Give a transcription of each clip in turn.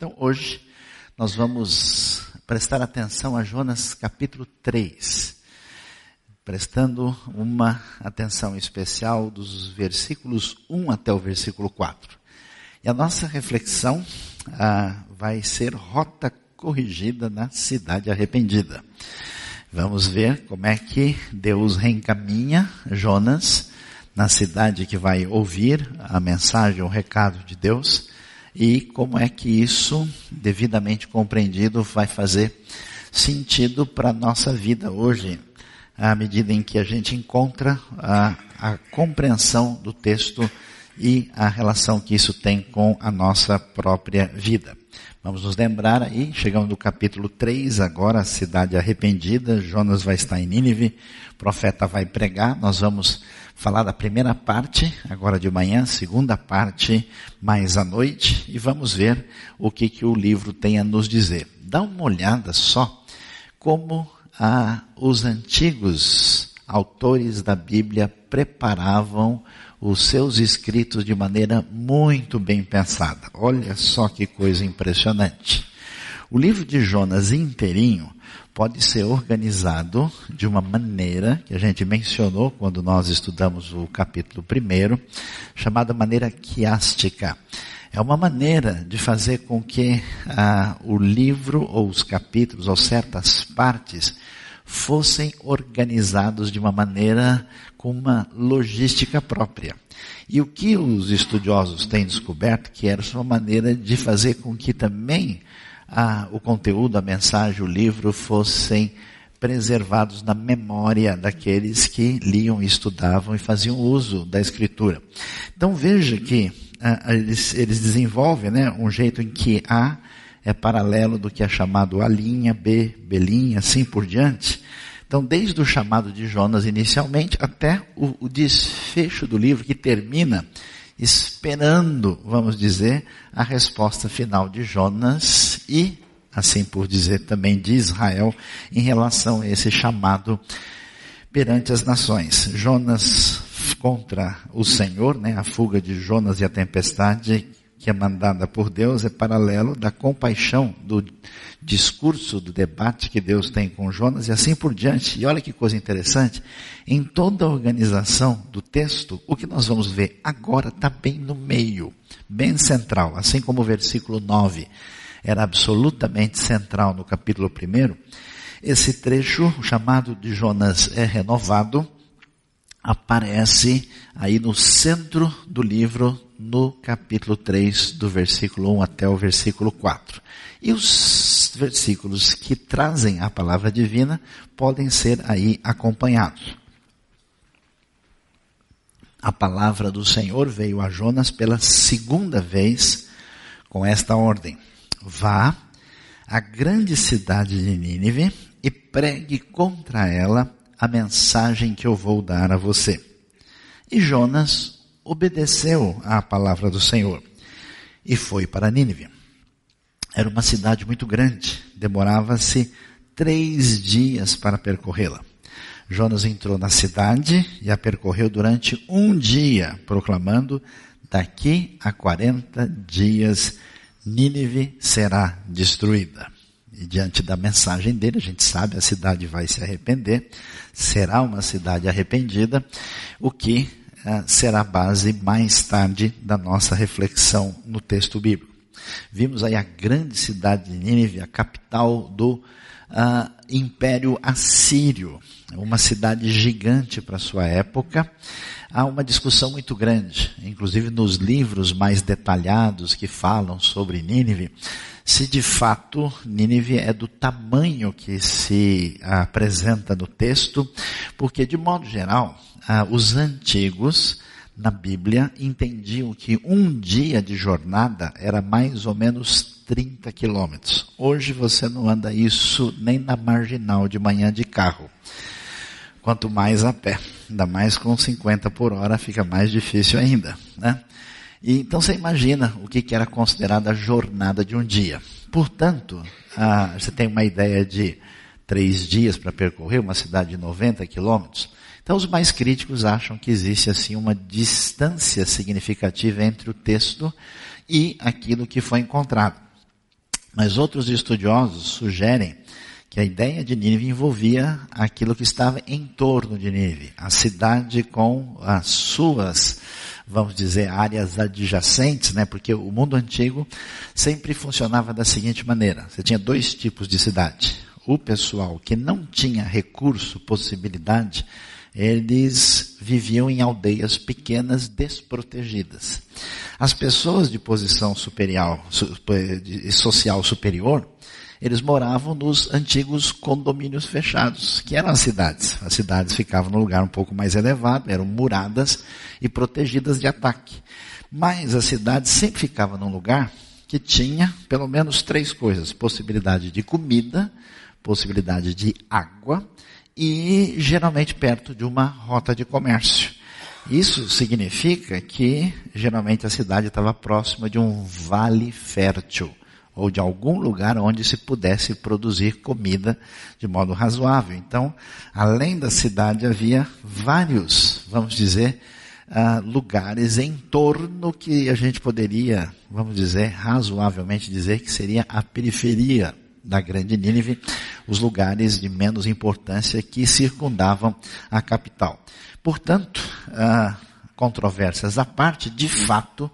Então, hoje, nós vamos prestar atenção a Jonas capítulo 3, prestando uma atenção especial dos versículos 1 até o versículo 4. E a nossa reflexão ah, vai ser rota corrigida na cidade arrependida. Vamos ver como é que Deus reencaminha Jonas na cidade que vai ouvir a mensagem, o recado de Deus e como é que isso, devidamente compreendido, vai fazer sentido para a nossa vida hoje, à medida em que a gente encontra a, a compreensão do texto e a relação que isso tem com a nossa própria vida. Vamos nos lembrar aí, chegamos no capítulo 3 agora, a cidade arrependida, Jonas vai estar em Nínive, profeta vai pregar, nós vamos falar da primeira parte, agora de manhã, segunda parte, mais à noite, e vamos ver o que, que o livro tem a nos dizer. Dá uma olhada só como ah, os antigos autores da Bíblia preparavam os seus escritos de maneira muito bem pensada. Olha só que coisa impressionante. O livro de Jonas inteirinho pode ser organizado de uma maneira que a gente mencionou quando nós estudamos o capítulo primeiro, chamada maneira quiástica. É uma maneira de fazer com que ah, o livro ou os capítulos ou certas partes fossem organizados de uma maneira com uma logística própria. E o que os estudiosos têm descoberto que era uma maneira de fazer com que também a, o conteúdo, a mensagem, o livro fossem preservados na memória daqueles que liam, estudavam e faziam uso da escritura. Então veja que eles, eles, desenvolvem né, um jeito em que A é paralelo do que é chamado A linha, B, B linha, assim por diante. Então, desde o chamado de Jonas inicialmente até o, o desfecho do livro que termina esperando, vamos dizer, a resposta final de Jonas e, assim por dizer, também de Israel em relação a esse chamado perante as nações. Jonas contra o Senhor, né, a fuga de Jonas e a tempestade que é mandada por Deus é paralelo da compaixão do discurso, do debate que Deus tem com Jonas e assim por diante. E olha que coisa interessante, em toda a organização do texto, o que nós vamos ver agora está bem no meio, bem central, assim como o versículo 9 era absolutamente central no capítulo 1. Esse trecho, chamado de Jonas é renovado, aparece aí no centro do livro, no capítulo 3, do versículo 1 até o versículo 4. E os versículos que trazem a palavra divina podem ser aí acompanhados. A palavra do Senhor veio a Jonas pela segunda vez com esta ordem: Vá à grande cidade de Nínive e pregue contra ela a mensagem que eu vou dar a você. E Jonas obedeceu à palavra do Senhor e foi para Nínive. Era uma cidade muito grande, demorava-se três dias para percorrê-la. Jonas entrou na cidade e a percorreu durante um dia, proclamando: daqui a 40 dias Nínive será destruída. E diante da mensagem dele, a gente sabe, a cidade vai se arrepender, será uma cidade arrependida, o que uh, será base mais tarde da nossa reflexão no texto bíblico. Vimos aí a grande cidade de Nínive, a capital do uh, Império Assírio, uma cidade gigante para sua época. Há uma discussão muito grande, inclusive nos livros mais detalhados que falam sobre Nínive, se de fato Nínive é do tamanho que se apresenta no texto, porque de modo geral, ah, os antigos na Bíblia entendiam que um dia de jornada era mais ou menos 30 quilômetros. Hoje você não anda isso nem na marginal de manhã de carro. Quanto mais a pé. Ainda mais com 50 por hora fica mais difícil ainda, né? E, então você imagina o que, que era considerada a jornada de um dia. Portanto, ah, você tem uma ideia de três dias para percorrer uma cidade de 90 quilômetros. Então os mais críticos acham que existe assim uma distância significativa entre o texto e aquilo que foi encontrado. Mas outros estudiosos sugerem que a ideia de Nínive envolvia aquilo que estava em torno de Nínive, a cidade com as suas, vamos dizer, áreas adjacentes, né? Porque o mundo antigo sempre funcionava da seguinte maneira: você tinha dois tipos de cidade. O pessoal que não tinha recurso, possibilidade, eles viviam em aldeias pequenas desprotegidas. As pessoas de posição superior, social superior, eles moravam nos antigos condomínios fechados, que eram as cidades. As cidades ficavam num lugar um pouco mais elevado, eram muradas e protegidas de ataque. Mas a cidade sempre ficava num lugar que tinha pelo menos três coisas: possibilidade de comida, possibilidade de água e geralmente perto de uma rota de comércio. Isso significa que geralmente a cidade estava próxima de um vale fértil ou de algum lugar onde se pudesse produzir comida de modo razoável. Então, além da cidade, havia vários, vamos dizer, uh, lugares em torno que a gente poderia, vamos dizer, razoavelmente dizer que seria a periferia da grande Nínive, os lugares de menos importância que circundavam a capital. Portanto, uh, controvérsias à parte, de fato,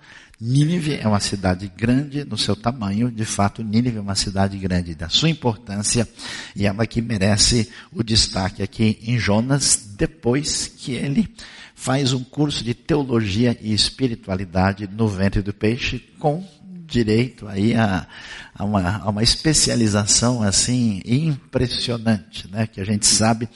Nínive é uma cidade grande no seu tamanho, de fato, Nínive é uma cidade grande da sua importância e ela que merece o destaque aqui em Jonas, depois que ele faz um curso de teologia e espiritualidade no ventre do peixe com direito aí a, a, uma, a uma especialização assim impressionante, né? Que a gente sabe,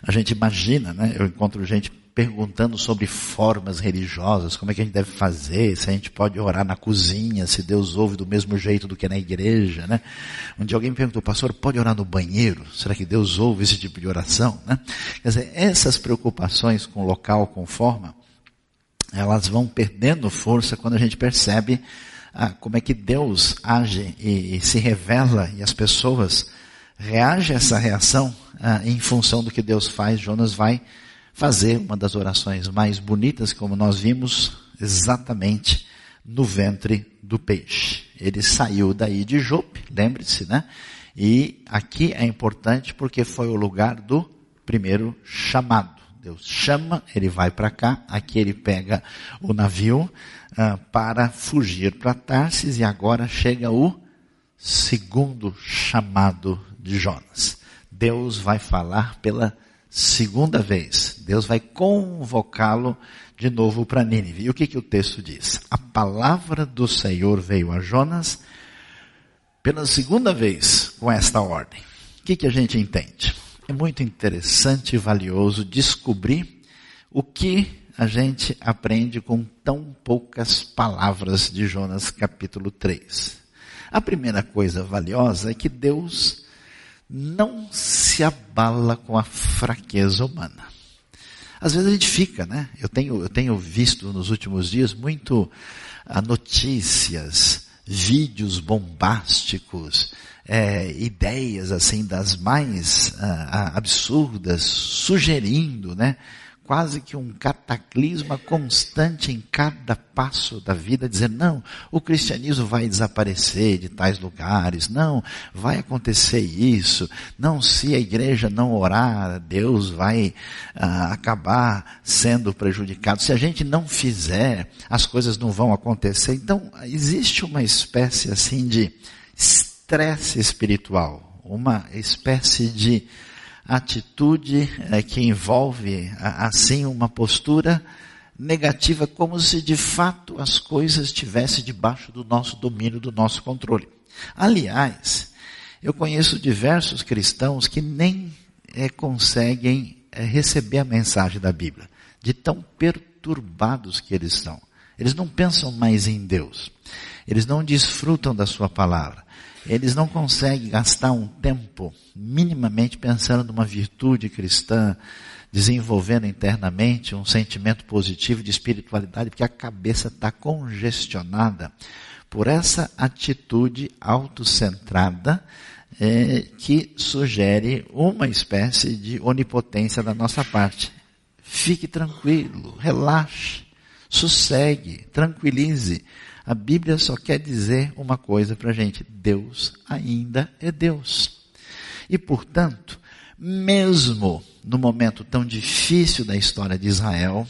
a gente imagina, né? Eu encontro gente perguntando sobre formas religiosas, como é que a gente deve fazer, se a gente pode orar na cozinha, se Deus ouve do mesmo jeito do que na igreja, né? Um dia alguém me perguntou, pastor, pode orar no banheiro? Será que Deus ouve esse tipo de oração, né? Quer dizer, essas preocupações com local, com forma, elas vão perdendo força quando a gente percebe ah, como é que Deus age e, e, se revela e as pessoas reagem a essa reação ah, em função do que Deus faz. Jonas vai fazer uma das orações mais bonitas, como nós vimos, exatamente no ventre do peixe. Ele saiu daí de Jope, lembre-se, né? E aqui é importante porque foi o lugar do primeiro chamado. Deus chama, ele vai para cá, aqui ele pega o navio uh, para fugir para Tarsis e agora chega o segundo chamado de Jonas. Deus vai falar pela segunda vez. Deus vai convocá-lo de novo para Nínive. E o que, que o texto diz? A palavra do Senhor veio a Jonas pela segunda vez com esta ordem. O que, que a gente entende? É muito interessante e valioso descobrir o que a gente aprende com tão poucas palavras de Jonas capítulo 3. A primeira coisa valiosa é que Deus não se abala com a fraqueza humana. Às vezes a gente fica, né? Eu tenho, eu tenho visto nos últimos dias muito ah, notícias, vídeos bombásticos, é, ideias assim das mais ah, absurdas, sugerindo, né? Quase que um cataclisma constante em cada passo da vida, dizendo, não, o cristianismo vai desaparecer de tais lugares, não, vai acontecer isso, não, se a igreja não orar, Deus vai ah, acabar sendo prejudicado, se a gente não fizer, as coisas não vão acontecer. Então, existe uma espécie assim de estresse espiritual, uma espécie de atitude é, que envolve assim uma postura negativa, como se de fato as coisas estivessem debaixo do nosso domínio, do nosso controle. Aliás, eu conheço diversos cristãos que nem é, conseguem é, receber a mensagem da Bíblia, de tão perturbados que eles estão. Eles não pensam mais em Deus. Eles não desfrutam da sua palavra eles não conseguem gastar um tempo minimamente pensando numa virtude cristã, desenvolvendo internamente um sentimento positivo de espiritualidade, porque a cabeça está congestionada por essa atitude autocentrada é, que sugere uma espécie de onipotência da nossa parte. Fique tranquilo, relaxe, sossegue, tranquilize A Bíblia só quer dizer uma coisa para a gente: Deus ainda é Deus. E portanto, mesmo no momento tão difícil da história de Israel,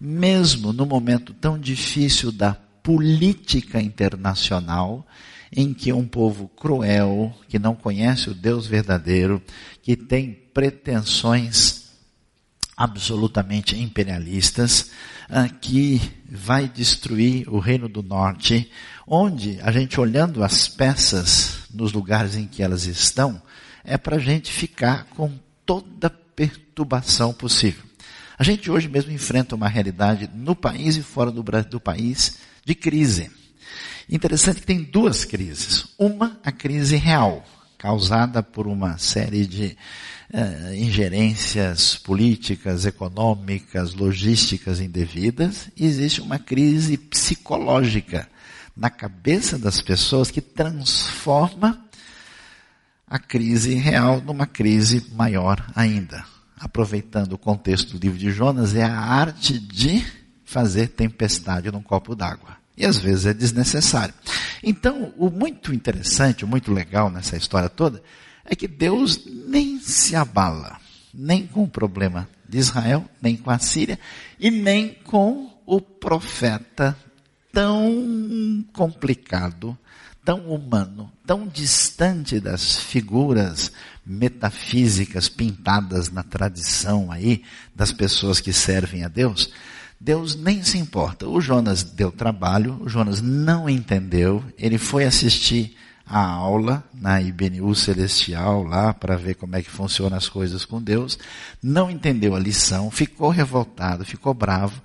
mesmo no momento tão difícil da política internacional, em que um povo cruel, que não conhece o Deus verdadeiro, que tem pretensões absolutamente imperialistas, ah, que vai destruir o Reino do Norte, onde a gente olhando as peças nos lugares em que elas estão, é para a gente ficar com toda perturbação possível. A gente hoje mesmo enfrenta uma realidade no país e fora do, do país de crise. Interessante que tem duas crises. Uma, a crise real, causada por uma série de uh, ingerências políticas, econômicas, logísticas indevidas. E existe uma crise psicológica na cabeça das pessoas que transforma a crise real numa crise maior ainda. Aproveitando o contexto do livro de Jonas, é a arte de fazer tempestade num copo d'água. E às vezes é desnecessário. Então, o muito interessante, o muito legal nessa história toda, é que Deus nem se abala, nem com o problema de Israel, nem com a Síria, e nem com o profeta tão complicado, tão humano, tão distante das figuras metafísicas pintadas na tradição aí das pessoas que servem a Deus, Deus nem se importa. O Jonas deu trabalho, o Jonas não entendeu, ele foi assistir a aula na IBNU Celestial lá para ver como é que funcionam as coisas com Deus, não entendeu a lição, ficou revoltado, ficou bravo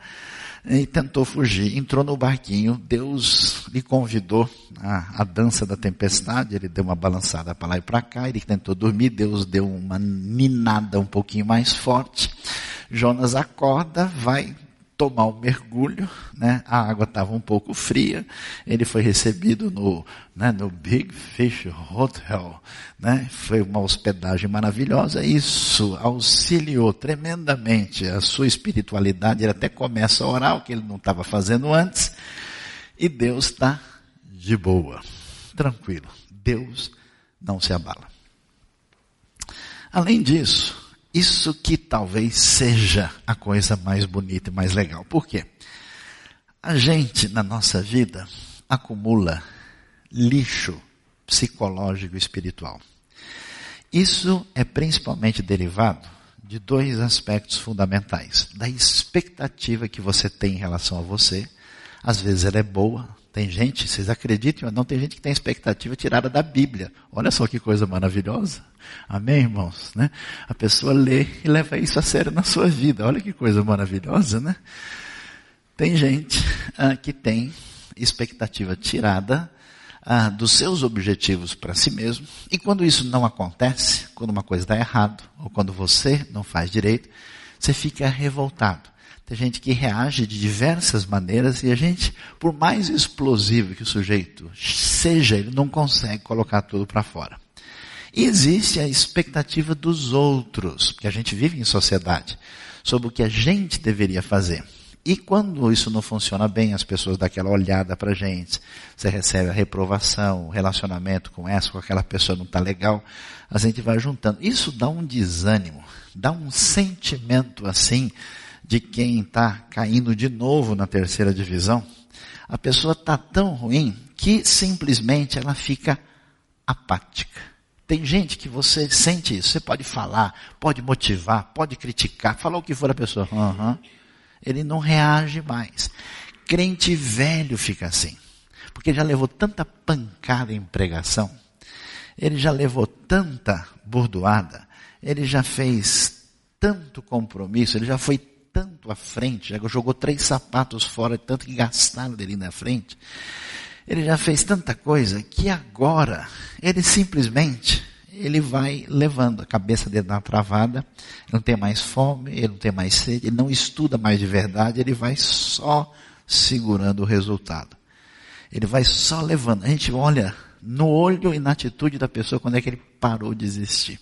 e tentou fugir. Entrou no barquinho, Deus lhe convidou à, à dança da tempestade, ele deu uma balançada para lá e para cá, ele tentou dormir, Deus deu uma ninada um pouquinho mais forte. Jonas acorda, vai tomar um mergulho, né? A água estava um pouco fria. Ele foi recebido no, né, no Big Fish Hotel, né? Foi uma hospedagem maravilhosa. Isso auxiliou tremendamente a sua espiritualidade. Ele até começa a orar, o que ele não estava fazendo antes. E Deus está de boa, tranquilo. Deus não se abala. Além disso, isso que talvez seja a coisa mais bonita e mais legal. Por quê? A gente, na nossa vida, acumula lixo psicológico e espiritual. Isso é principalmente derivado de dois aspectos fundamentais. Da expectativa que você tem em relação a você. Às vezes ela é boa, tem gente, vocês acreditam ou não, tem gente que tem expectativa tirada da Bíblia. Olha só que coisa maravilhosa. Amém, irmãos? Né? A pessoa lê e leva isso a sério na sua vida. Olha que coisa maravilhosa, né? Tem gente ah, que tem expectativa tirada ah, dos seus objetivos para si mesmo. E quando isso não acontece, quando uma coisa dá errado, ou quando você não faz direito, você fica revoltado. Tem gente que reage de diversas maneiras e a gente, por mais explosivo que o sujeito seja, ele não consegue colocar tudo para fora. E existe a expectativa dos outros, porque a gente vive em sociedade, sobre o que a gente deveria fazer. E quando isso não funciona bem, as pessoas dão aquela olhada para gente, você recebe a reprovação, o relacionamento com essa, com aquela pessoa não está legal, a gente vai juntando. Isso dá um desânimo, dá um sentimento assim, de quem está caindo de novo na terceira divisão, a pessoa está tão ruim que simplesmente ela fica apática. Tem gente que você sente isso. Você pode falar, pode motivar, pode criticar, falar o que for a pessoa. Uhum. Ele não reage mais. Crente velho fica assim. Porque já levou tanta pancada em pregação. Ele já levou tanta bordoada. Ele já fez tanto compromisso. Ele já foi tanto à frente, já jogou três sapatos fora, tanto que gastaram dele na frente. Ele já fez tanta coisa que agora ele simplesmente ele vai levando a cabeça dele na travada, ele não tem mais fome, ele não tem mais sede, ele não estuda mais de verdade, ele vai só segurando o resultado. Ele vai só levando. A gente olha no olho e na atitude da pessoa quando é que ele parou de existir.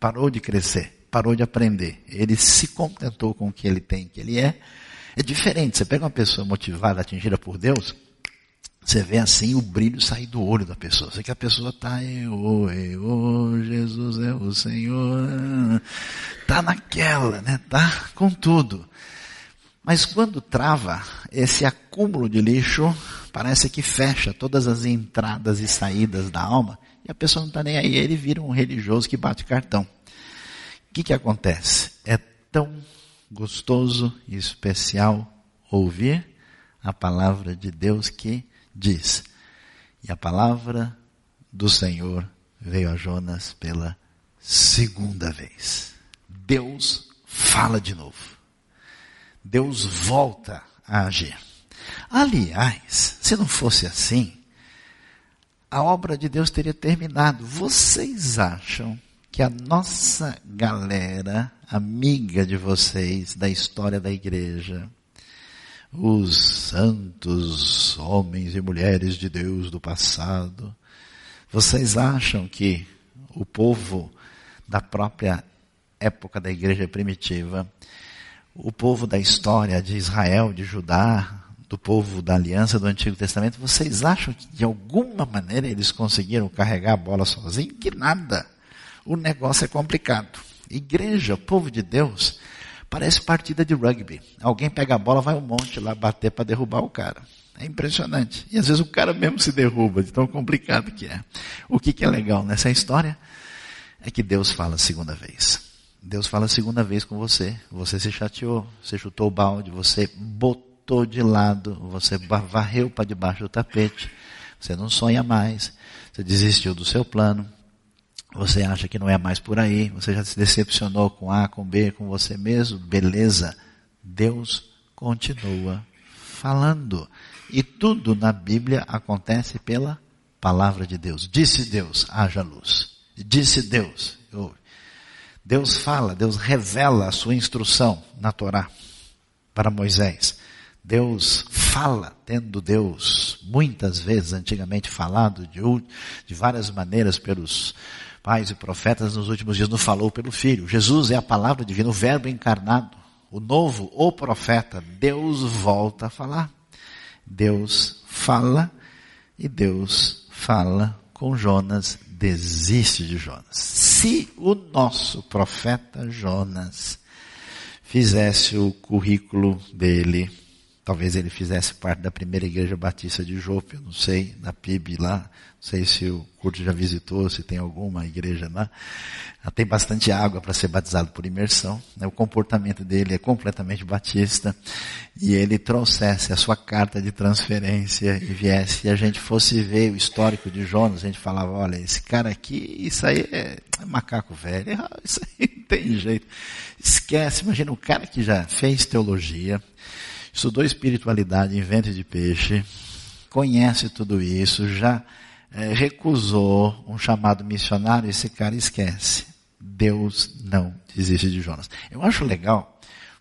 Parou de crescer parou de aprender. Ele se contentou com o que ele tem, que ele é. É diferente. Você pega uma pessoa motivada, atingida por Deus, Você vê assim o brilho sair do olho da pessoa. Você que a pessoa está, eu, eu, Jesus é o Senhor. Tá naquela, né? Tá com tudo. Mas quando trava, esse acúmulo de lixo parece que fecha todas as entradas e saídas da alma e a pessoa não está nem aí. Ele vira um religioso que bate cartão. O que, que acontece? É tão gostoso e especial ouvir a palavra de Deus que diz: E a palavra do Senhor veio a Jonas pela segunda vez. Deus fala de novo. Deus volta a agir. Aliás, se não fosse assim, a obra de Deus teria terminado. Vocês acham que a nossa galera, amiga de vocês, da história da igreja, os santos homens e mulheres de Deus do passado, vocês acham que o povo da própria época da igreja primitiva, o povo da história de Israel, de Judá, do povo da aliança do Antigo Testamento, vocês acham que de alguma maneira eles conseguiram carregar a bola sozinhos? Que nada. O negócio é complicado. Igreja, povo de Deus, parece partida de rugby. Alguém pega a bola, vai um monte lá bater para derrubar o cara. É impressionante. E às vezes o cara mesmo se derruba, de tão complicado que é. O que, que é legal nessa história é que Deus fala a segunda vez. Deus fala a segunda vez com você. Você se chateou, você chutou o balde, você botou de lado, você varreu para debaixo do tapete, você não sonha mais, você desistiu do seu plano, você acha que não é mais por aí, você já se decepcionou com A, com B, com você mesmo, beleza. Deus continua falando. E tudo na Bíblia acontece pela palavra de Deus. Disse Deus, haja luz. Disse Deus, ouve. Deus fala, Deus revela a sua instrução na Torá para Moisés. Deus fala, tendo Deus muitas vezes antigamente falado de, de várias maneiras pelos pais e profetas nos últimos dias nos falou pelo Filho. Jesus é a palavra divina, o verbo encarnado, o novo, o profeta. Deus volta a falar. Deus fala e Deus fala com Jonas, desiste de Jonas. Se o nosso profeta Jonas fizesse o currículo dele, talvez ele fizesse parte da primeira igreja batista de Jope, eu não sei, na PIB lá, não sei se o Curto já visitou, se tem alguma igreja lá. Tem bastante água para ser batizado por imersão. Né? O comportamento dele é completamente batista. E ele trouxesse a sua carta de transferência e viesse e a gente fosse ver o histórico de Jonas, a gente falava, olha, esse cara aqui, isso aí é, é macaco velho, isso aí não tem jeito. Esquece, imagina o cara que já fez teologia, estudou espiritualidade em ventre de peixe, conhece tudo isso, já é, recusou um chamado missionário, esse cara esquece. Deus não desiste de Jonas. Eu acho legal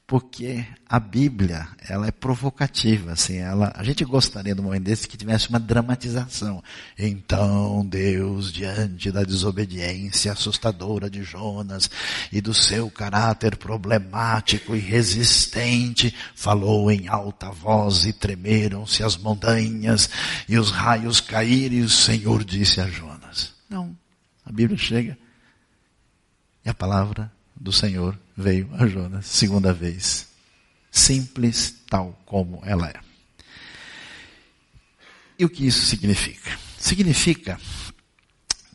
porque a Bíblia, ela é provocativa, assim, ela, a gente gostaria no momento desse que tivesse uma dramatização. Então Deus, diante da desobediência assustadora de Jonas e do seu caráter problemático e resistente, falou em alta voz e tremeram-se as montanhas e os raios caíram e o Senhor disse a Jonas. Não, a Bíblia chega e a palavra do Senhor veio a Jonas segunda vez. Simples tal como ela é. E o que isso significa? Significa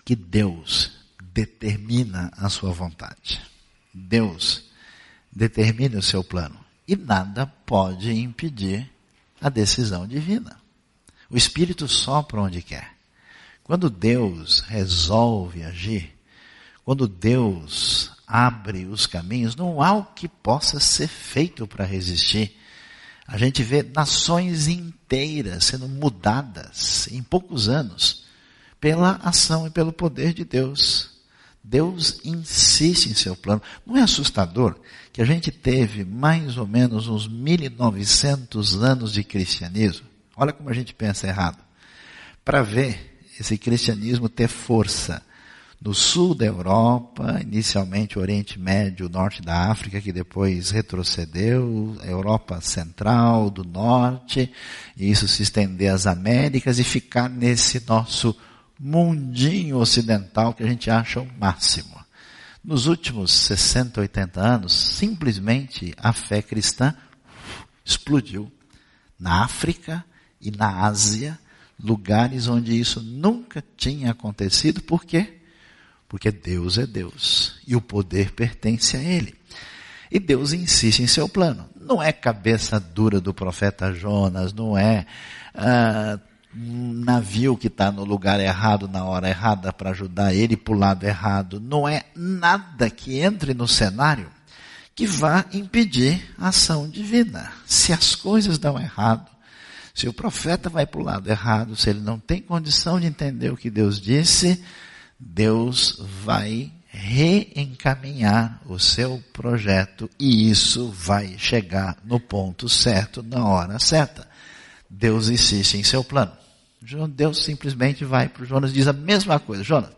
que Deus determina a sua vontade. Deus determina o seu plano. E nada pode impedir a decisão divina. O Espírito sopra onde quer. Quando Deus resolve agir, quando Deus abre os caminhos, não há o que possa ser feito para resistir. A gente vê nações inteiras sendo mudadas em poucos anos pela ação e pelo poder de Deus. Deus insiste em seu plano. Não é assustador que a gente teve mais ou menos uns 1900 anos de cristianismo? Olha como a gente pensa errado. Para ver esse cristianismo ter força no sul da Europa, inicialmente o Oriente Médio, o norte da África, que depois retrocedeu, a Europa Central, do Norte, e isso se estender às Américas e ficar nesse nosso mundinho ocidental que a gente acha o máximo. Nos últimos 60, 80 anos, simplesmente a fé cristã explodiu na África e na Ásia, lugares onde isso nunca tinha acontecido, por quê? Porque Deus é Deus e o poder pertence a Ele. E Deus insiste em seu plano. Não é cabeça dura do profeta Jonas, não é ah, um navio que está no lugar errado na hora errada para ajudar ele para o lado errado. Não é nada que entre no cenário que vá impedir a ação divina. Se as coisas dão errado, se o profeta vai para o lado errado, se ele não tem condição de entender o que Deus disse, Deus vai reencaminhar o seu projeto e isso vai chegar no ponto certo, na hora certa. Deus insiste em seu plano. Deus simplesmente vai para o Jonas e diz a mesma coisa. Jonas,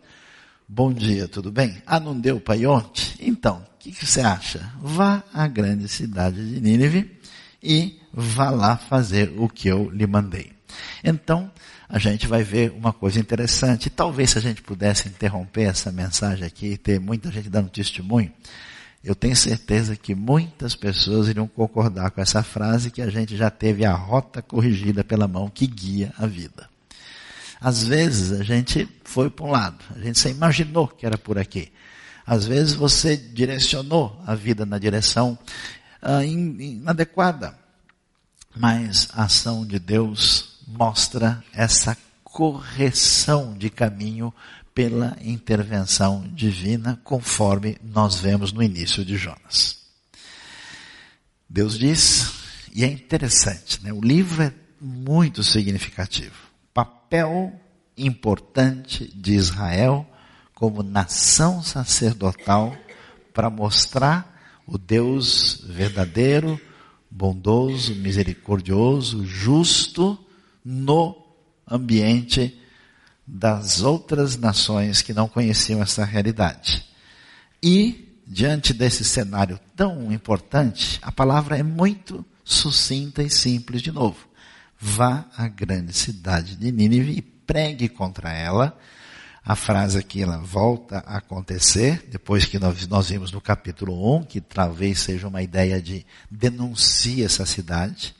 bom dia, tudo bem? Ah, não deu para ontem? Então, o que, que você acha? Vá à grande cidade de Nínive e vá lá fazer o que eu lhe mandei. Então, a gente vai ver uma coisa interessante. Talvez se a gente pudesse interromper essa mensagem aqui e ter muita gente dando testemunho, eu tenho certeza que muitas pessoas iriam concordar com essa frase que a gente já teve a rota corrigida pela mão que guia a vida. Às vezes a gente foi para um lado, a gente se imaginou que era por aqui. Às vezes você direcionou a vida na direção uh, inadequada. Mas a ação de Deus mostra essa correção de caminho pela intervenção divina, conforme nós vemos no início de Jonas. Deus diz, e é interessante, né? o livro é muito significativo. Papel importante de Israel como nação sacerdotal para mostrar o Deus verdadeiro, bondoso, misericordioso, justo no ambiente das outras nações que não conheciam essa realidade. E, diante desse cenário tão importante, a palavra é muito sucinta e simples de novo. Vá à grande cidade de Nínive e pregue contra ela. A frase aqui ela volta a acontecer, depois que nós, nós vimos no capítulo 1, que talvez seja uma ideia de denunciar essa cidade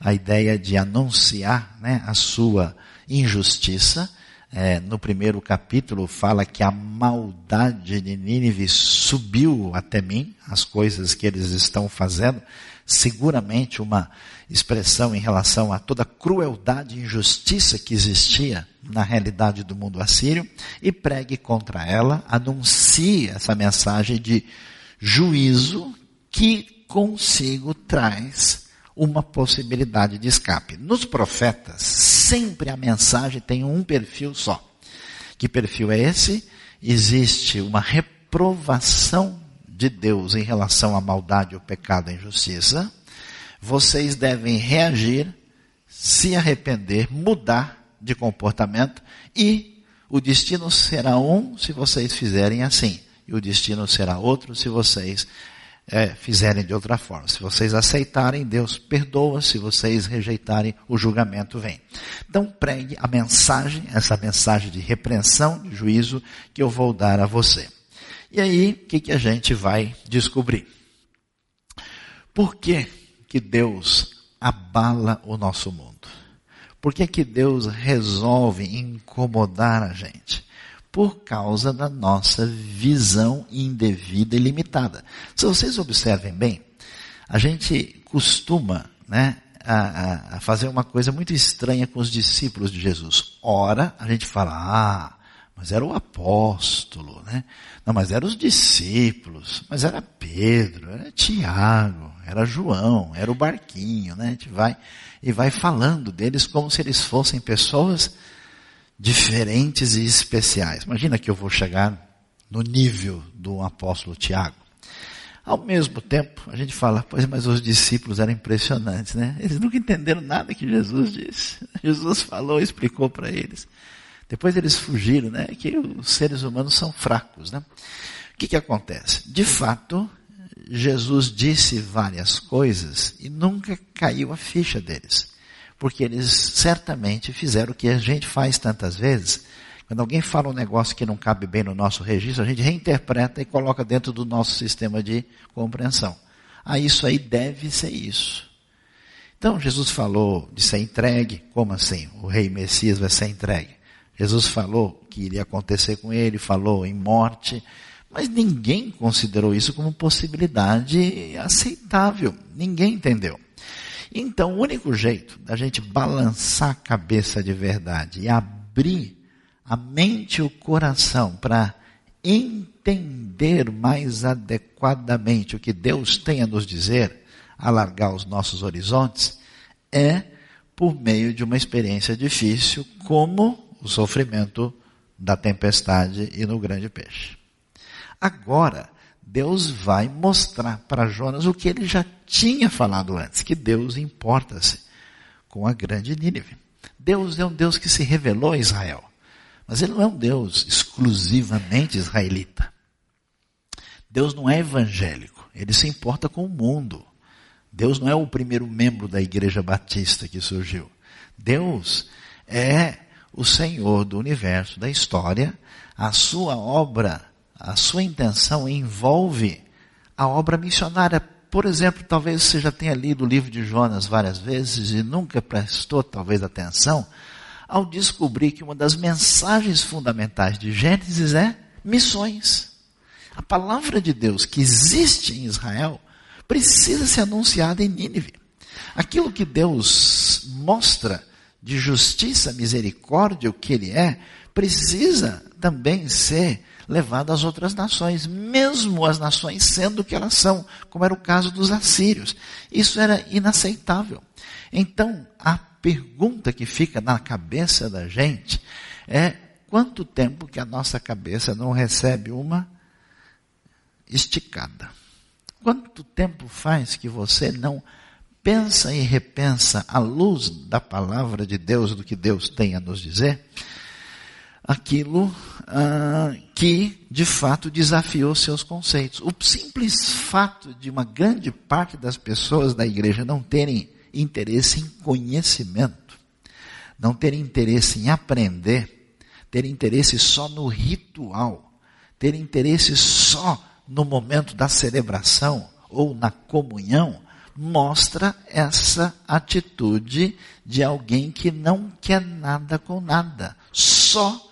a ideia de anunciar né, a sua injustiça. É, no primeiro capítulo fala que a maldade de Nínive subiu até mim, as coisas que eles estão fazendo, seguramente uma expressão em relação a toda a crueldade e injustiça que existia na realidade do mundo assírio, e pregue contra ela, anuncie essa mensagem de juízo que consigo traz uma possibilidade de escape. Nos profetas, sempre a mensagem tem um perfil só. Que perfil é esse? Existe uma reprovação de Deus em relação à maldade, o pecado a injustiça. Vocês devem reagir, se arrepender, mudar de comportamento e o destino será um se vocês fizerem assim. E o destino será outro se vocês é, fizerem de outra forma. Se vocês aceitarem, Deus perdoa. Se vocês rejeitarem, o julgamento vem. Então pregue a mensagem, essa mensagem de repreensão, de juízo que eu vou dar a você. E aí, o que, que a gente vai descobrir? Por que, que Deus abala o nosso mundo? Por que, que Deus resolve incomodar a gente? Por causa da nossa visão indevida e limitada. Se vocês observem bem, a gente costuma né, a, a, fazer uma coisa muito estranha com os discípulos de Jesus. Ora, a gente fala, ah, mas era o apóstolo, né? Não, mas eram os discípulos, mas era Pedro, era Tiago, era João, era o barquinho, né? A gente vai e vai falando deles como se eles fossem pessoas diferentes e especiais. Imagina que eu vou chegar no nível do apóstolo Tiago. Ao mesmo tempo, a gente fala, pois, mas os discípulos eram impressionantes, né? Eles nunca entenderam nada que Jesus disse. Jesus falou, explicou para eles. Depois eles fugiram, né? Que os seres humanos são fracos, né? O que, que acontece? De fato, Jesus disse várias coisas e nunca caiu a ficha deles. Porque eles certamente fizeram o que a gente faz tantas vezes. Quando alguém fala um negócio que não cabe bem no nosso registro, a gente reinterpreta e coloca dentro do nosso sistema de compreensão. Ah, isso aí deve ser isso. Então, Jesus falou de ser entregue. Como assim? O rei Messias vai ser entregue. Jesus falou que iria acontecer com ele, falou em morte. Mas ninguém considerou isso como possibilidade aceitável. Ninguém entendeu. Então, o único jeito da gente balançar a cabeça de verdade e abrir a mente e o coração para entender mais adequadamente o que Deus tem a nos dizer, alargar os nossos horizontes, é por meio de uma experiência difícil, como o sofrimento da tempestade e no grande peixe. Agora, Deus vai mostrar para Jonas o que ele já tinha falado antes, que Deus importa-se com a grande Nínive. Deus é um Deus que se revelou a Israel, mas ele não é um Deus exclusivamente israelita. Deus não é evangélico, ele se importa com o mundo. Deus não é o primeiro membro da igreja batista que surgiu. Deus é o Senhor do universo, da história, a sua obra a sua intenção envolve a obra missionária. Por exemplo, talvez você já tenha lido o livro de Jonas várias vezes e nunca prestou talvez atenção ao descobrir que uma das mensagens fundamentais de Gênesis é missões. A palavra de Deus que existe em Israel precisa ser anunciada em Nínive. Aquilo que Deus mostra de justiça, misericórdia, o que Ele é, precisa também ser levado às outras nações, mesmo as nações sendo o que elas são, como era o caso dos assírios. Isso era inaceitável. Então, a pergunta que fica na cabeça da gente é quanto tempo que a nossa cabeça não recebe uma esticada? Quanto tempo faz que você não pensa e repensa à luz da palavra de Deus, do que Deus tem a nos dizer? Aquilo ah, que de fato desafiou seus conceitos. O simples fato de uma grande parte das pessoas da igreja não terem interesse em conhecimento, não terem interesse em aprender, terem interesse só no ritual, terem interesse só no momento da celebração ou na comunhão, mostra essa atitude de alguém que não quer nada com nada, só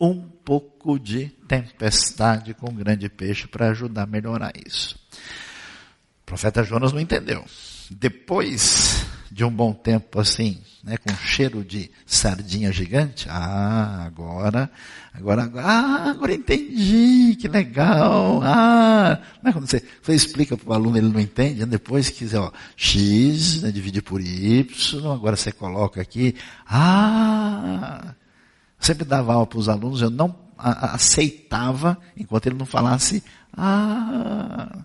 um pouco de tempestade com grande peixe para ajudar a melhorar isso. O profeta Jonas não entendeu. Depois de um bom tempo assim, né, com cheiro de sardinha gigante, ah, agora, agora, agora, ah, agora entendi, que legal, ah, não é quando você, você explica para o aluno, ele não entende, depois que, ó, x, né, dividir por y, agora você coloca aqui, ah, sempre dava aula para os alunos, eu não aceitava enquanto ele não falasse, ah.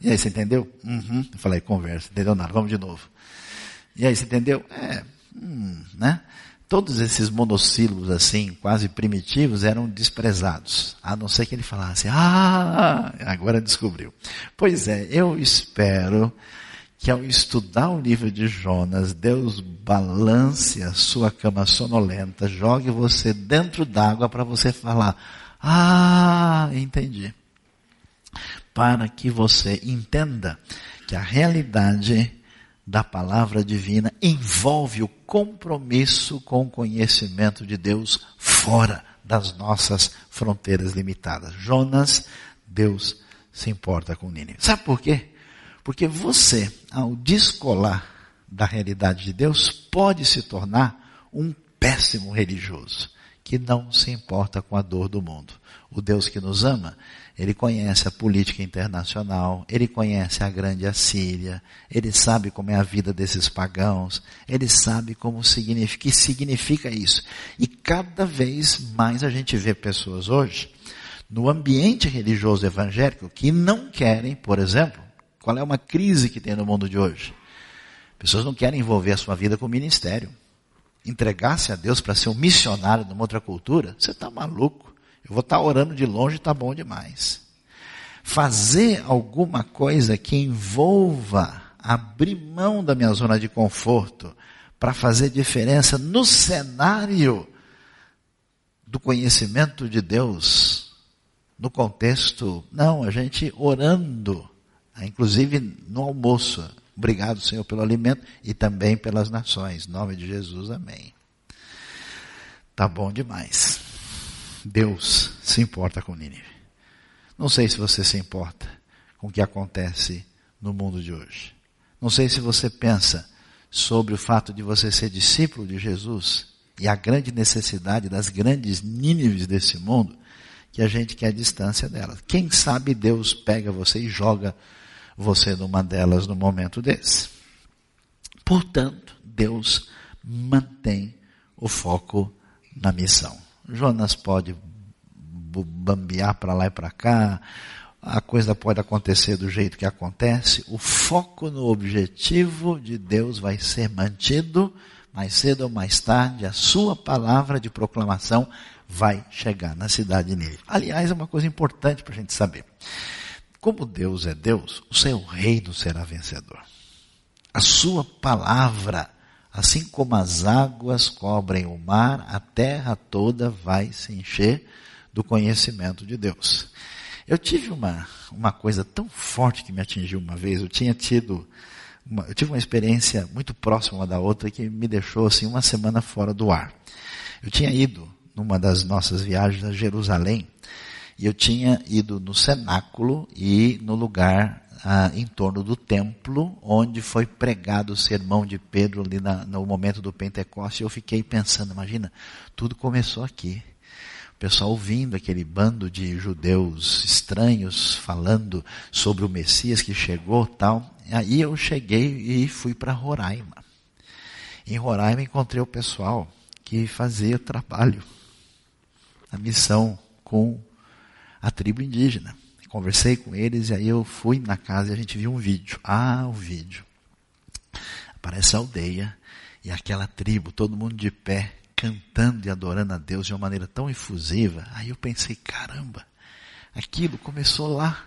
E aí, você entendeu? Uhum. Eu falei, conversa, entendeu nada, vamos de novo. E aí, você entendeu? É, hum, né? Todos esses monossílabos assim, quase primitivos, eram desprezados. A não ser que ele falasse, ah, agora descobriu. Pois é, eu espero que ao estudar o livro de Jonas, Deus balance a sua cama sonolenta, jogue você dentro d'água para você falar, ah, entendi. Para que você entenda que a realidade da palavra divina envolve o compromisso com o conhecimento de Deus fora das nossas fronteiras limitadas. Jonas, Deus se importa com Nínive. Sabe por quê? Porque você, ao descolar da realidade de Deus, pode se tornar um péssimo religioso, que não se importa com a dor do mundo. O Deus que nos ama, ele conhece a política internacional, ele conhece a grande Assíria, ele sabe como é a vida desses pagãos, ele sabe como significa, que significa isso. E cada vez mais a gente vê pessoas hoje, no ambiente religioso evangélico, que não querem, por exemplo, qual é uma crise que tem no mundo de hoje? Pessoas não querem envolver a sua vida com o ministério. entregasse a Deus para ser um missionário numa outra cultura, você está maluco. Eu vou estar tá orando de longe, está bom demais. Fazer alguma coisa que envolva abrir mão da minha zona de conforto para fazer diferença no cenário do conhecimento de Deus, no contexto, não, a gente orando, inclusive no almoço, Obrigado, Senhor, pelo alimento e também pelas nações. Em nome de Jesus, amém. Tá bom demais. Deus se importa com Nínive. Não sei se você se importa com o que acontece no mundo de hoje. Não sei se você pensa sobre o fato de você ser discípulo de Jesus e a grande necessidade das grandes Nínives desse mundo que a gente quer distância delas. Quem sabe Deus pega você e joga você numa delas no momento desse. Portanto, Deus mantém o foco na missão. Jonas pode bambear para lá e para cá, a coisa pode acontecer do jeito que acontece, o foco no objetivo de Deus vai ser mantido, mais cedo ou mais tarde, a sua palavra de proclamação vai chegar na cidade de. Aliás, é uma coisa importante para a gente saber. Como Deus é Deus, o seu reino será vencedor. A sua palavra, assim como as águas cobrem o mar, a terra toda vai se encher do conhecimento de Deus. Eu tive uma, uma coisa tão forte que me atingiu uma vez, eu tinha tido uma, eu tive uma experiência muito próxima da outra que me deixou assim uma semana fora do ar. Eu tinha ido numa das nossas viagens a Jerusalém e eu tinha ido no cenáculo e no lugar ah, em torno do templo, onde foi pregado o sermão de Pedro ali na, no momento do Pentecoste. Eu fiquei pensando, imagina, tudo começou aqui. O pessoal ouvindo aquele bando de judeus estranhos falando sobre o Messias que chegou tal. Aí eu cheguei e fui para Roraima. Em Roraima encontrei o pessoal que fazia trabalho, a missão com a tribo indígena. Conversei com eles e aí eu fui na casa e a gente viu um vídeo. Ah, o vídeo. Aparece a aldeia e aquela tribo, todo mundo de pé, cantando e adorando a Deus de uma maneira tão efusiva. Aí eu pensei, caramba, aquilo começou lá.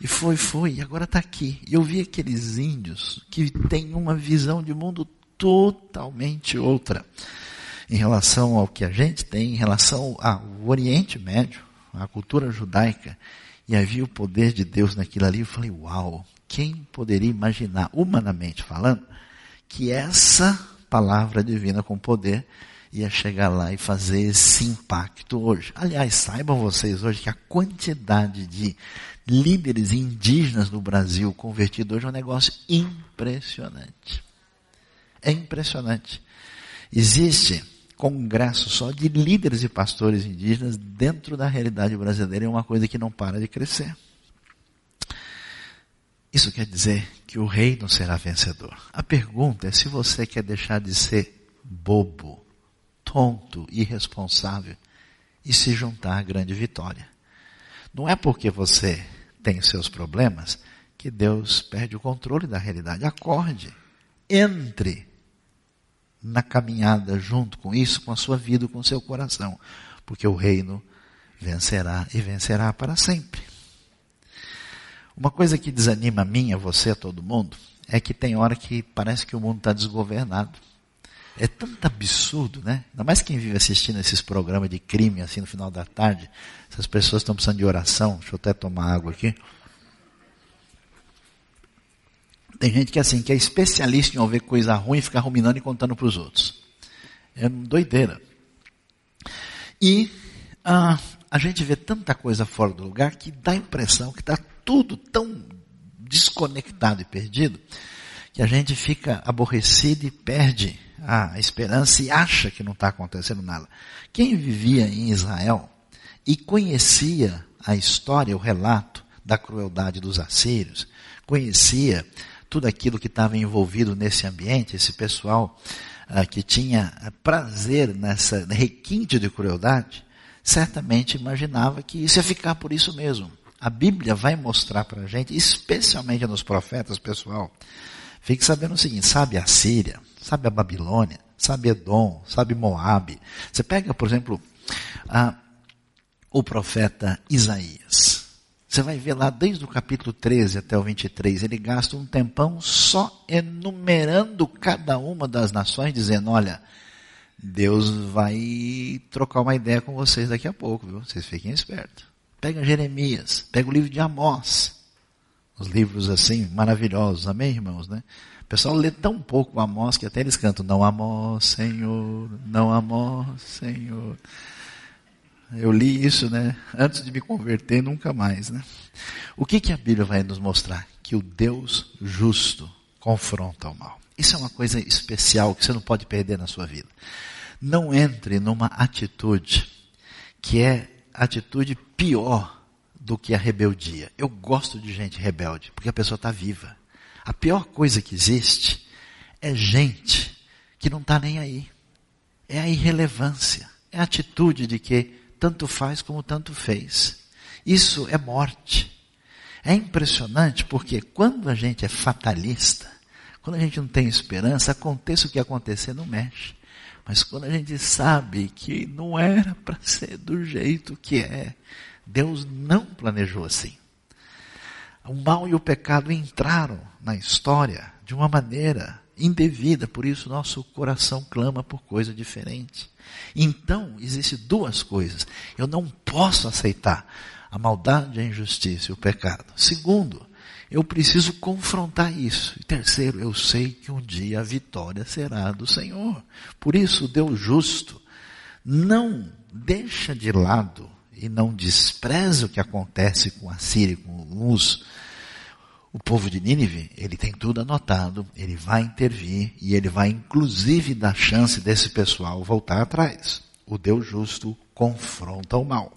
E foi, foi, e agora está aqui. E eu vi aqueles índios que têm uma visão de mundo totalmente outra em relação ao que a gente tem, em relação ao Oriente Médio a cultura judaica, e havia o poder de Deus naquilo ali, eu falei, uau, quem poderia imaginar, humanamente falando, que essa palavra divina com poder ia chegar lá e fazer esse impacto hoje. Aliás, saibam vocês hoje que a quantidade de líderes indígenas no Brasil convertidos hoje é um negócio impressionante. É impressionante. Existe congresso só de líderes e pastores indígenas dentro da realidade brasileira é uma coisa que não para de crescer. Isso quer dizer que o reino será vencedor. A pergunta é se você quer deixar de ser bobo, tonto, irresponsável e se juntar à grande vitória. Não é porque você tem seus problemas que Deus perde o controle da realidade. Acorde. Entre na caminhada junto com isso, com a sua vida, com o seu coração, porque o reino vencerá e vencerá para sempre. Uma coisa que desanima a mim, a você, a todo mundo, é que tem hora que parece que o mundo está desgovernado. É tanto absurdo, né? Ainda mais quem vive assistindo esses programas de crime assim no final da tarde. Essas pessoas estão precisando de oração. Deixa eu até tomar água aqui. Tem gente que é assim, que é especialista em ouvir coisa ruim, ficar ruminando e contando para os outros. É doideira. E ah, a gente vê tanta coisa fora do lugar que dá a impressão que está tudo tão desconectado e perdido que a gente fica aborrecido e perde a esperança e acha que não está acontecendo nada. Quem vivia em Israel e conhecia a história, o relato da crueldade dos assírios, conhecia tudo aquilo que estava envolvido nesse ambiente, esse pessoal ah, que tinha prazer nessa requinte de crueldade, certamente imaginava que isso ia ficar por isso mesmo. A Bíblia vai mostrar para a gente, especialmente nos profetas, pessoal, fique sabendo o seguinte, sabe a Síria, sabe a Babilônia, sabe Edom, sabe Moabe. Você pega, por exemplo, o profeta Isaías. Você vai ver lá desde o capítulo 13 até o 23, ele gasta um tempão só enumerando cada uma das nações, dizendo: olha, Deus vai trocar uma ideia com vocês daqui a pouco, viu? Vocês fiquem espertos. Pega Jeremias, pega o livro de Amós. Os livros assim, maravilhosos, amém, irmãos, né? O pessoal lê tão pouco Amós que até eles cantam, não Amós, Senhor, não Amós, Senhor. Eu li isso, né? Antes de me converter, nunca mais, né? O que, que a Bíblia vai nos mostrar? Que o Deus justo confronta o mal. Isso é uma coisa especial que você não pode perder na sua vida. Não entre numa atitude que é atitude pior do que a rebeldia. Eu gosto de gente rebelde, porque a pessoa está viva. A pior coisa que existe é gente que não está nem aí. É a irrelevância. É a atitude de que tanto faz como tanto fez. Isso é morte. É impressionante porque quando a gente é fatalista, quando a gente não tem esperança, aconteça o que acontecer, não mexe. Mas quando a gente sabe que não era para ser do jeito que é, Deus não planejou assim. O mal e o pecado entraram na história de uma maneira indevida, por isso nosso coração clama por coisa diferente. Então, existem duas coisas. Eu não posso aceitar a maldade, a injustiça e o pecado. Segundo, eu preciso confrontar isso. E terceiro, eu sei que um dia a vitória será do Senhor. Por isso, Deus justo não deixa de lado e não despreza o que acontece com a Síria com os o povo de Nínive, ele tem tudo anotado, ele vai intervir e ele vai inclusive dar chance desse pessoal voltar atrás. O Deus justo confronta o mal.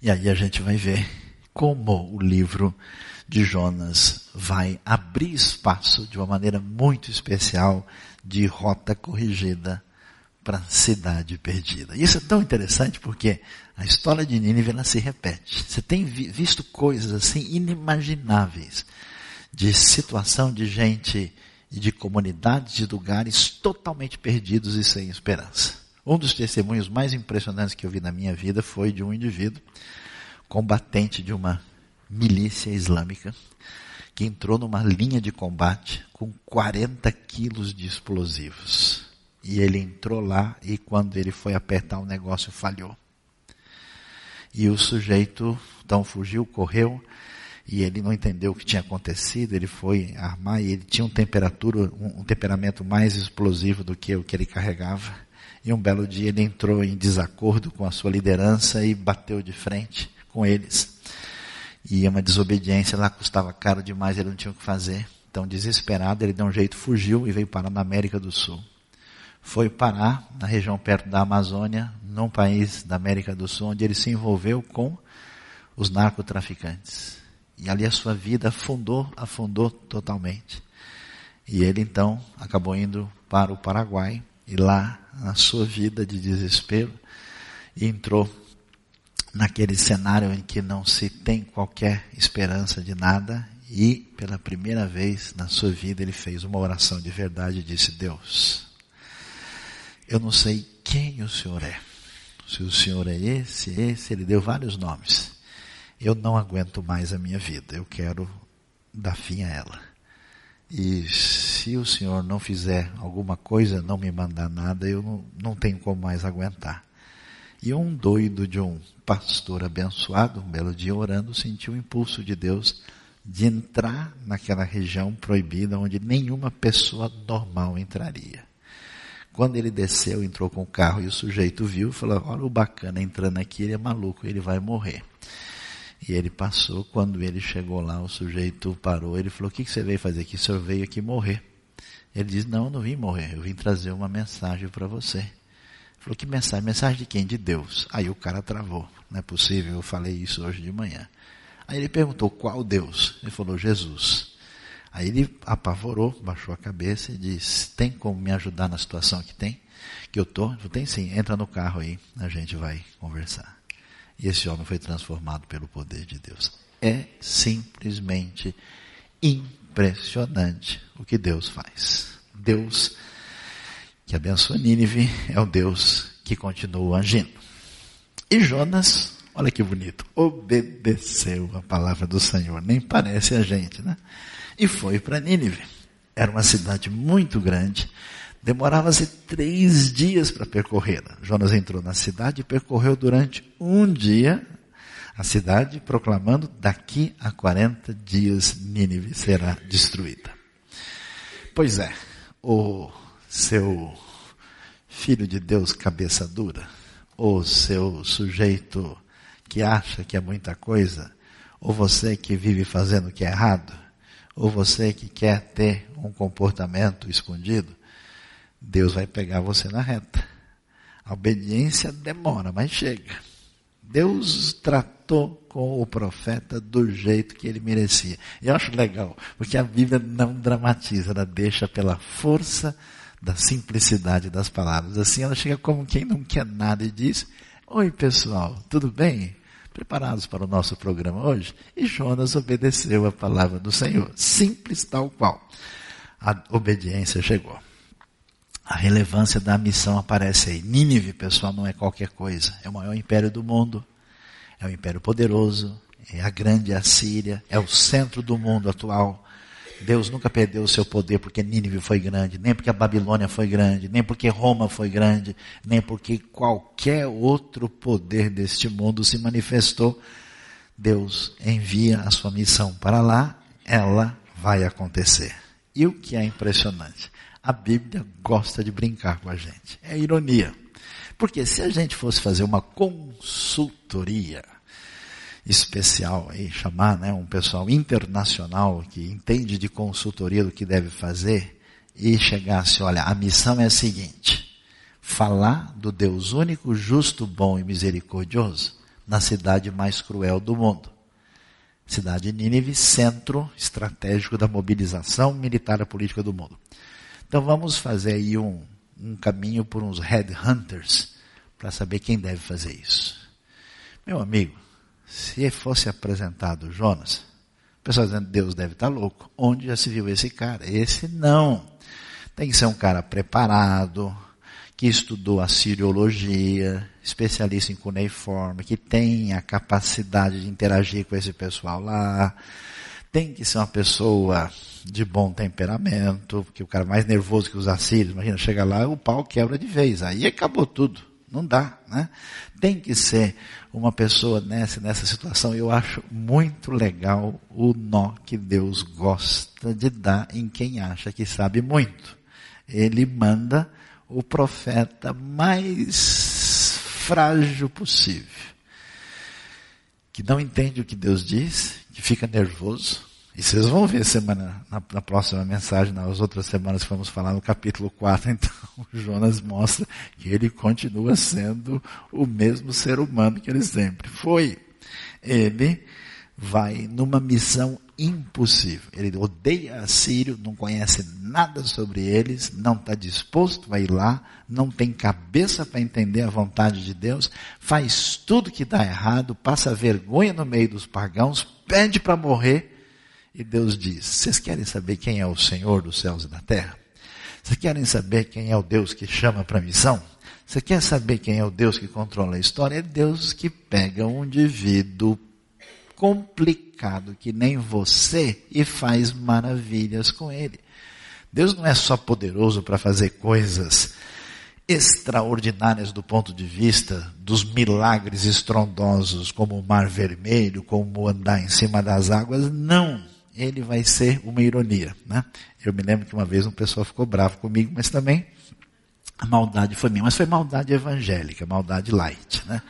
E aí a gente vai ver como o livro de Jonas vai abrir espaço de uma maneira muito especial de rota corrigida para a cidade perdida. Isso é tão interessante porque a história de Nínive ela se repete. Você tem visto coisas assim inimagináveis de situação de gente e de comunidades, de lugares totalmente perdidos e sem esperança. Um dos testemunhos mais impressionantes que eu vi na minha vida foi de um indivíduo combatente de uma milícia islâmica que entrou numa linha de combate com 40 quilos de explosivos. E ele entrou lá e quando ele foi apertar o negócio falhou. E o sujeito então fugiu, correu, e ele não entendeu o que tinha acontecido, ele foi armar e ele tinha um temperatura, um, um temperamento mais explosivo do que o que ele carregava. E um belo dia ele entrou em desacordo com a sua liderança e bateu de frente com eles. E uma desobediência lá custava caro demais, ele não tinha o que fazer. Então, desesperado, ele deu um jeito, fugiu e veio parar na América do Sul foi parar na região perto da Amazônia, num país da América do Sul, onde ele se envolveu com os narcotraficantes. E ali a sua vida afundou, afundou totalmente. E ele então acabou indo para o Paraguai e lá, na sua vida de desespero, entrou naquele cenário em que não se tem qualquer esperança de nada e pela primeira vez na sua vida ele fez uma oração de verdade e disse: Deus, eu não sei quem o Senhor é. Se o Senhor é esse, esse, ele deu vários nomes. Eu não aguento mais a minha vida. Eu quero dar fim a ela. E se o Senhor não fizer alguma coisa, não me mandar nada, eu não, não tenho como mais aguentar. E um doido de um pastor abençoado, um belo dia orando, sentiu o impulso de Deus de entrar naquela região proibida onde nenhuma pessoa normal entraria. Quando ele desceu, entrou com o carro e o sujeito viu, falou: Olha o bacana entrando aqui, ele é maluco, ele vai morrer. E ele passou, quando ele chegou lá, o sujeito parou, ele falou: O que, que você veio fazer aqui? O senhor veio aqui morrer. Ele disse: Não, eu não vim morrer, eu vim trazer uma mensagem para você. Ele falou: Que mensagem? Mensagem de quem? De Deus. Aí o cara travou. Não é possível, eu falei isso hoje de manhã. Aí ele perguntou: Qual Deus? Ele falou: Jesus. Aí ele apavorou, baixou a cabeça e disse: Tem como me ajudar na situação que tem? Que eu estou? Tem sim, entra no carro aí, a gente vai conversar. E esse homem foi transformado pelo poder de Deus. É simplesmente impressionante o que Deus faz. Deus, que abençoa Nínive é o Deus que continua agindo. E Jonas, olha que bonito, obedeceu a palavra do Senhor, nem parece a gente, né? E foi para Nínive. Era uma cidade muito grande, demorava-se três dias para percorrer. Jonas entrou na cidade e percorreu durante um dia a cidade, proclamando: daqui a 40 dias Nínive será destruída. Pois é, o seu filho de Deus cabeça dura, ou seu sujeito que acha que é muita coisa, ou você que vive fazendo o que é errado, ou você que quer ter um comportamento escondido, Deus vai pegar você na reta. A obediência demora, mas chega. Deus tratou com o profeta do jeito que ele merecia. E eu acho legal, porque a Bíblia não dramatiza, ela deixa pela força da simplicidade das palavras. Assim ela chega como quem não quer nada e diz: Oi pessoal, tudo bem? Preparados para o nosso programa hoje? E Jonas obedeceu a palavra do Senhor. Simples tal qual. A obediência chegou. A relevância da missão aparece aí. Nínive, pessoal, não é qualquer coisa. É o maior império do mundo. É um império poderoso. É a grande Assíria. É o centro do mundo atual. Deus nunca perdeu o seu poder porque Nínive foi grande, nem porque a Babilônia foi grande, nem porque Roma foi grande, nem porque qualquer outro poder deste mundo se manifestou. Deus envia a sua missão para lá, ela vai acontecer. E o que é impressionante? a Bíblia gosta de brincar com a gente. É ironia. Porque se a gente fosse fazer uma consultoria especial aí, chamar né, um pessoal internacional que entende de consultoria do que deve fazer, e chegasse, olha, a missão é a seguinte, falar do Deus único, justo, bom e misericordioso na cidade mais cruel do mundo. Cidade de Nínive, centro estratégico da mobilização militar e política do mundo. Então vamos fazer aí um, um caminho por uns headhunters para saber quem deve fazer isso. Meu amigo, se fosse apresentado Jonas, o pessoal dizendo Deus deve estar louco. Onde já se viu esse cara? Esse não. Tem que ser um cara preparado, que estudou a siriologia, especialista em cuneiforme, que tem a capacidade de interagir com esse pessoal lá. Tem que ser uma pessoa de bom temperamento, porque o cara mais nervoso que os assírios, imagina, chega lá, o pau quebra de vez, aí acabou tudo. Não dá, né? Tem que ser uma pessoa nessa, nessa situação. Eu acho muito legal o nó que Deus gosta de dar em quem acha que sabe muito. Ele manda o profeta mais frágil possível. Que não entende o que Deus diz, que fica nervoso, e vocês vão ver semana, na, na, próxima mensagem, nas outras semanas que vamos falar no capítulo 4, então Jonas mostra que ele continua sendo o mesmo ser humano que ele sempre foi. Ele vai numa missão impossível. Ele odeia a Sírio, não conhece nada sobre eles, não está disposto a ir lá, não tem cabeça para entender a vontade de Deus, faz tudo que dá errado, passa vergonha no meio dos pagãos, pede para morrer e Deus diz: Vocês querem saber quem é o Senhor dos céus e da terra? Vocês querem saber quem é o Deus que chama para a missão? Você quer saber quem é o Deus que controla a história? É Deus que pega um indivíduo complicado que nem você e faz maravilhas com ele. Deus não é só poderoso para fazer coisas extraordinárias do ponto de vista dos milagres estrondosos, como o mar vermelho, como andar em cima das águas, não ele vai ser uma ironia. Né? Eu me lembro que uma vez um pessoal ficou bravo comigo, mas também a maldade foi minha. Mas foi maldade evangélica, maldade light. Né?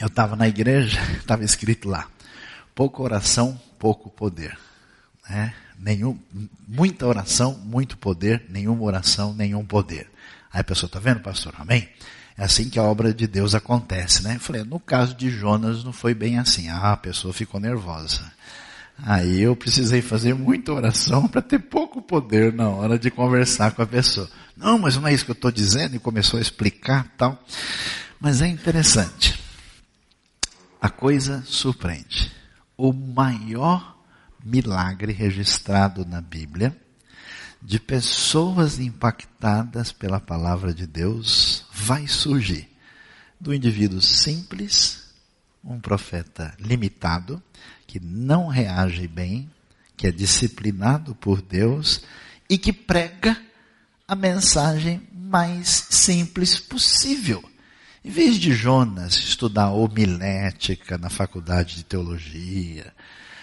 Eu estava na igreja, estava escrito lá, pouca oração, pouco poder. Né? Nenhum, muita oração, muito poder, nenhuma oração, nenhum poder. Aí a pessoa, está vendo, pastor? Amém? É assim que a obra de Deus acontece, né? Eu falei, no caso de Jonas não foi bem assim. Ah, a pessoa ficou nervosa. Aí eu precisei fazer muita oração para ter pouco poder na hora de conversar com a pessoa. Não, mas não é isso que eu estou dizendo, e começou a explicar tal. Mas é interessante. A coisa surpreende. O maior milagre registrado na Bíblia de pessoas impactadas pela palavra de Deus vai surgir do indivíduo simples, um profeta limitado, que não reage bem, que é disciplinado por Deus e que prega a mensagem mais simples possível. Em vez de Jonas estudar homilética na faculdade de teologia,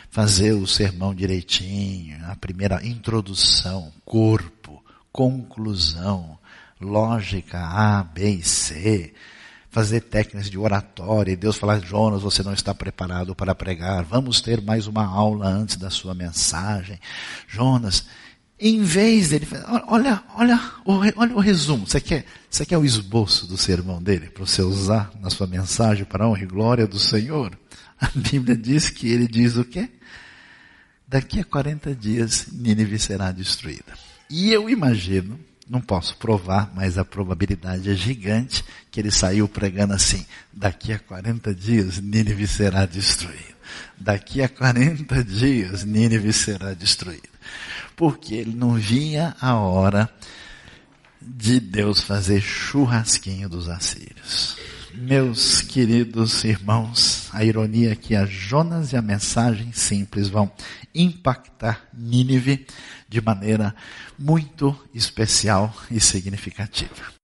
fazer o sermão direitinho, a primeira introdução, corpo, conclusão, lógica A, B e C, fazer técnicas de oratória e Deus falar, Jonas, você não está preparado para pregar, vamos ter mais uma aula antes da sua mensagem. Jonas, em vez dele, olha, olha, olha o resumo, você quer, você quer o esboço do sermão dele para você usar na sua mensagem para a honra e glória do Senhor? A Bíblia diz que ele diz o quê? Daqui a 40 dias Nínive será destruída. E eu imagino, não posso provar, mas a probabilidade é gigante que ele saiu pregando assim: daqui a 40 dias Nínive será destruída. Daqui a 40 dias Nínive será destruída. Porque ele não via a hora de Deus fazer churrasquinho dos assírios. Meus queridos irmãos, a ironia é que a Jonas e a mensagem simples vão impactar Nínive de maneira muito especial e significativa.